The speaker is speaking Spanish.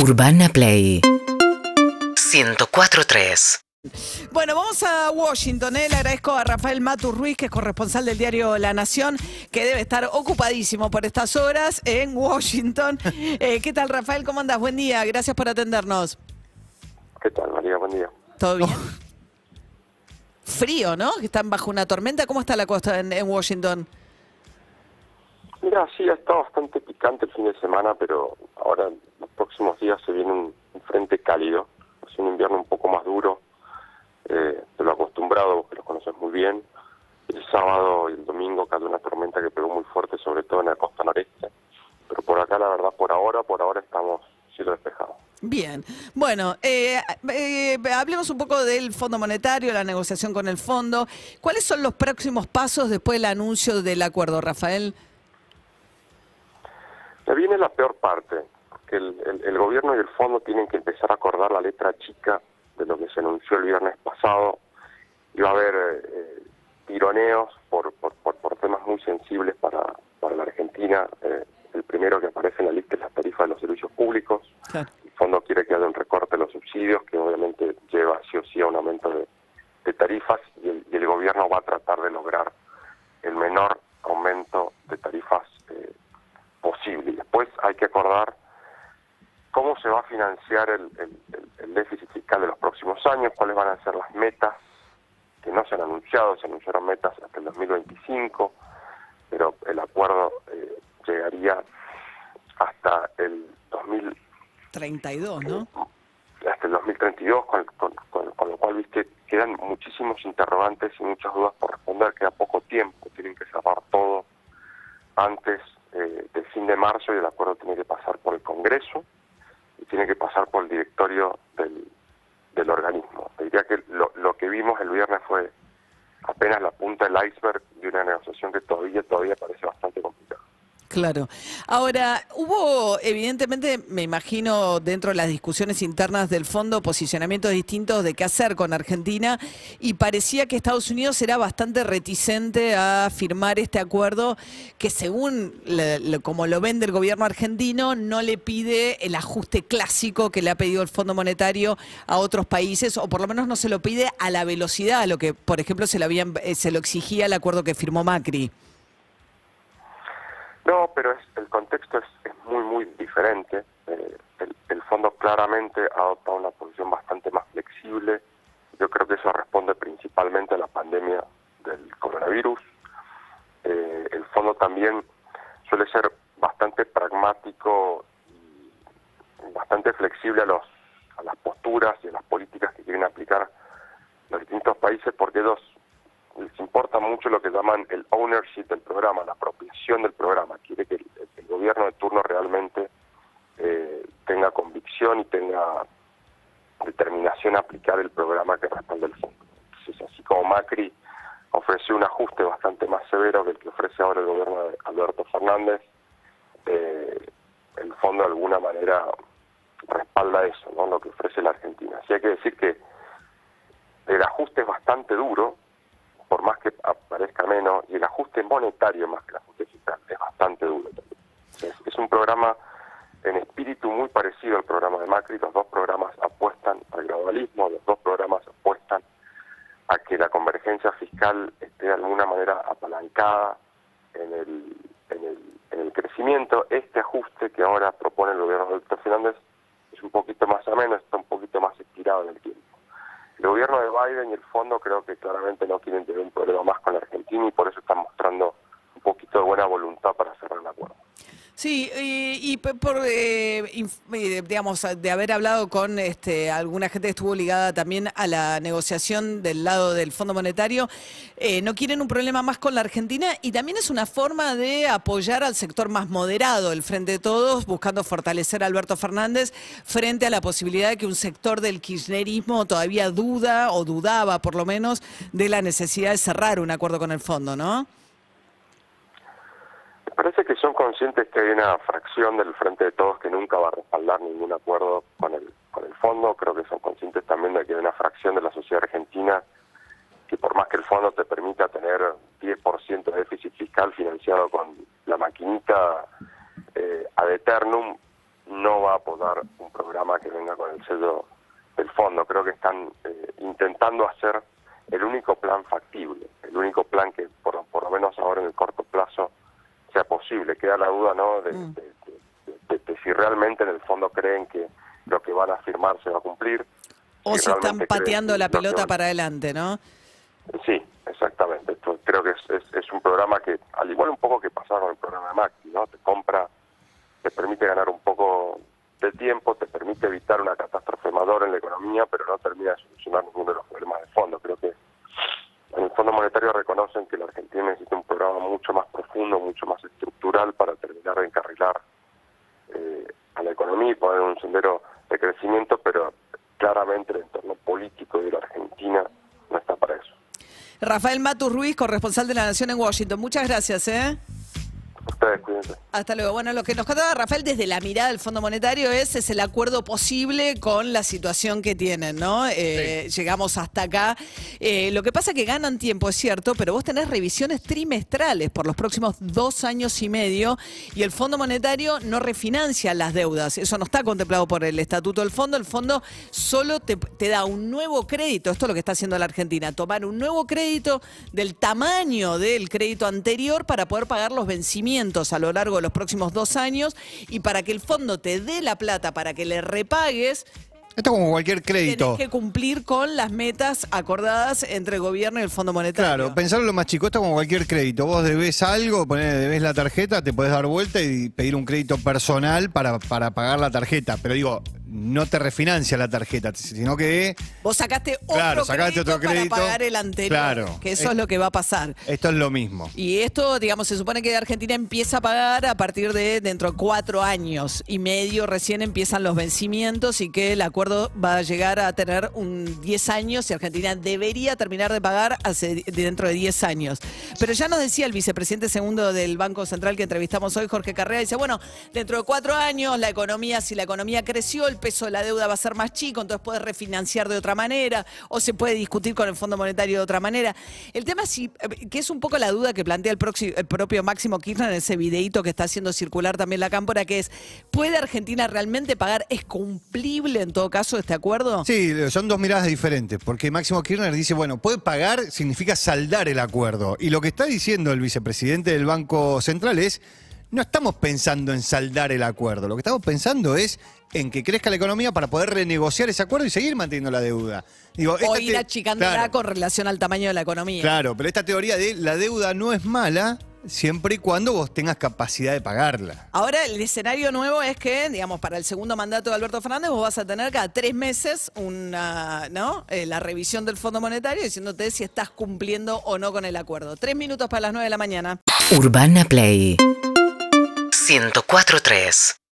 Urbana Play 104.3 Bueno, vamos a Washington. ¿eh? Le agradezco a Rafael Matu Ruiz, que es corresponsal del diario La Nación, que debe estar ocupadísimo por estas horas en Washington. Eh, ¿Qué tal, Rafael? ¿Cómo andas? Buen día. Gracias por atendernos. ¿Qué tal, María? Buen día. ¿Todo bien? Frío, ¿no? Que están bajo una tormenta. ¿Cómo está la costa en, en Washington? Mira, sí, ha estado bastante picante el fin de semana, pero ahora próximos días se viene un, un frente cálido. Es un invierno un poco más duro eh, de lo acostumbrado, vos que lo conoces muy bien. El sábado y el domingo cayó una tormenta que pegó muy fuerte, sobre todo en la costa noreste. Pero por acá, la verdad, por ahora, por ahora estamos cielo despejado. Bien, bueno, eh, eh, hablemos un poco del Fondo Monetario, la negociación con el fondo. ¿Cuáles son los próximos pasos después del anuncio del acuerdo, Rafael? Ya viene la peor parte, porque el, el- el gobierno y el fondo tienen que empezar a acordar la letra chica de lo que se anunció el viernes pasado. Y va a haber eh, tironeos por, por, por, por temas muy sensibles para, para la Argentina. Eh, el primero que aparece en la lista es la tarifa de los servicios públicos. Claro. El fondo quiere que haya un recorte de los subsidios, que obviamente lleva sí o sí a un aumento de tarifas, y el, y el gobierno va a tratar de lograr el menor aumento de tarifas eh, posible. Y después hay que acordar cómo se va a el, el- el- el déficit fiscal de los próximos años, cuáles van a ser las metas que no se han anunciado, se anunciaron metas hasta el 2025, pero el acuerdo eh, llegaría hasta el 2000 32, ¿no? hasta el 2032, con, con- con- con lo cual, viste, quedan muchísimos interrogantes y muchas dudas por responder, queda poco tiempo, tienen que cerrar todo antes eh, del fin de marzo y el acuerdo tiene que pasar por el Congreso tiene que pasar por el directorio del, del organismo. Diría que lo, lo que vimos el viernes fue apenas la punta del iceberg de una negociación que todavía, todavía parece bastante complicada. Claro. Ahora, hubo, evidentemente, me imagino, dentro de las discusiones internas del fondo, posicionamientos distintos de qué hacer con Argentina y parecía que Estados Unidos era bastante reticente a firmar este acuerdo que, según le- como lo vende el gobierno argentino, no le pide el ajuste clásico que le ha pedido el Fondo Monetario a otros países, o por lo menos no se lo pide a la velocidad a lo que, por ejemplo, se lo, habían, eh, se lo exigía el acuerdo que firmó Macri. No, pero es, el contexto es, es muy, muy diferente. Eh, el, el fondo claramente ha adoptado una posición bastante más flexible. Yo creo que eso responde principalmente a la pandemia del coronavirus. Eh, el fondo también suele ser bastante pragmático y bastante flexible a, los, a las posturas y a las políticas que quieren aplicar los distintos países porque ellos les importa mucho lo que llaman el ownership del programa, la apropiación del programa. Quiere que el, el gobierno de turno realmente eh, tenga convicción y tenga determinación a aplicar el programa que respalda el fondo. Entonces, así como Macri ofreció un ajuste bastante más severo que el que ofrece ahora el gobierno de Alberto Fernández, eh, el fondo de alguna manera respalda eso, ¿no? lo que ofrece la Argentina. Así hay que decir que el ajuste es bastante duro, por más que aparezca menos, y el ajuste monetario más que el ajuste fiscal es bastante duro también. Es, es un programa en espíritu muy parecido al programa de Macri, los dos programas apuestan al gradualismo, los dos programas apuestan a que la convergencia fiscal esté de alguna manera apalancada en el, en el, en el crecimiento. Este ajuste que ahora propone el gobierno de Alberto Fernández es un poquito más ameno, está un poquito más estirado en el tiempo. El gobierno de Biden y el fondo creo que claramente no quieren tener un problema más con la Argentina y por eso están mostrando un poquito de buena voluntad para cerrar el acuerdo. Sí, y, y por, eh, eh, digamos, de haber hablado con este, alguna gente que estuvo ligada también a la negociación del lado del Fondo Monetario, eh, no quieren un problema más con la Argentina y también es una forma de apoyar al sector más moderado, el Frente de Todos, buscando fortalecer a Alberto Fernández frente a la posibilidad de que un sector del kirchnerismo todavía duda o dudaba por lo menos de la necesidad de cerrar un acuerdo con el Fondo, ¿no? Parece que son conscientes que hay una fracción del Frente de Todos que nunca va a respaldar ningún acuerdo con el, con el fondo. Creo que son conscientes también de que hay una fracción de la sociedad argentina que por más que el fondo te permita tener 10% de déficit fiscal financiado con la maquinita eh, ad eternum, no va a un un programa que venga con el sello del fondo. Creo que están eh, intentando hacer el único plan factible, el único plan que por, por lo menos ahora en el corto plazo sea posible. Queda la duda, ¿no? De, Mm. de- de- de- de si realmente en el fondo creen que lo que van a firmar se va a cumplir. O si están pateando la pelota para adelante, ¿no? Sí, exactamente. Esto creo que es, es- es un programa que, al igual un poco que pasaba con el programa de Maxi, ¿no? Te compra, te permite ganar un poco de tiempo, te permite evitar una catástrofe mayor en la economía, pero no termina de solucionar ninguno de los problemas de fondo. Creo que Fondo Monetario reconocen que la Argentina necesita un programa mucho más profundo, mucho más estructural para terminar de encarrilar eh, a la economía y poner un sendero de crecimiento, pero claramente el entorno político de la Argentina no está para eso. Rafael Matus Ruiz, corresponsal de La Nación en Washington. Muchas gracias, ¿eh? Ustedes cuídense. Hasta luego. Bueno, lo que nos contaba Rafael desde la mirada del Fondo Monetario es, es el acuerdo posible con la situación que tienen, ¿no? Eh, Llegamos hasta acá. Eh, lo que pasa es que ganan tiempo, es cierto, pero vos tenés revisiones trimestrales por los próximos dos años y medio y el Fondo Monetario no refinancia las deudas. Eso no está contemplado por el Estatuto del Fondo. El Fondo solo te, te da un nuevo crédito. Esto es lo que está haciendo la Argentina. Tomar un nuevo crédito del tamaño del crédito anterior para poder pagar los vencimientos a lo largo de los próximos dos años y para que el fondo te dé la plata para que le repagues, Esto como cualquier crédito. tenés que cumplir con las metas acordadas entre el gobierno y el Fondo Monetario. Claro, pensarlo lo más chico, esto como cualquier crédito. Vos debes algo, ponés, debes la tarjeta, te podés dar vuelta y pedir un crédito personal para, para pagar la tarjeta. Pero digo, no te refinancia la tarjeta, sino que Vos sacaste otro, Claro, sacaste crédito otro crédito. para pagar el anterior. Claro. Que eso es lo que va a pasar. esto es lo mismo. Y esto, digamos, se supone que Argentina empieza a pagar a partir de dentro de cuatro años y medio recién empiezan los vencimientos y que el acuerdo va a llegar a tener un 10 años y Argentina debería terminar de pagar hace, dentro de 10 años. Pero ya nos decía el vicepresidente segundo del Banco Central que entrevistamos hoy, Jorge Carrera, dice, bueno, dentro de cuatro años la economía, si la economía creció, el peso de la deuda va a ser más chico, entonces puede refinanciar de otra manera o se puede discutir con el Fondo Monetario de otra manera. El tema es si, eh, que es un poco la duda que plantea el, propio Máximo Kirchner en ese videíto que está haciendo circular también la cámpora, que es, ¿puede Argentina realmente pagar? ¿Es cumplible en todo caso este acuerdo? Sí, son dos miradas diferentes, porque Máximo Kirchner dice, bueno, puede pagar significa saldar el acuerdo. Y lo que está diciendo el vicepresidente del Banco Central es, no estamos pensando en saldar el acuerdo, lo que estamos pensando es en que crezca la economía para poder renegociar ese acuerdo y seguir manteniendo la deuda. Digo, O ir achicándola Claro, con relación al tamaño de la economía. Claro, pero esta teoría de la deuda no es mala siempre y cuando vos tengas capacidad de pagarla. Ahora el escenario nuevo es que, digamos, para el segundo mandato de Alberto Fernández vos vas a tener cada tres meses una, ¿no? Eh, la revisión del Fondo Monetario diciéndote si estás cumpliendo o no con el acuerdo. Tres minutos para las nueve de la mañana. Urbana Play 104.3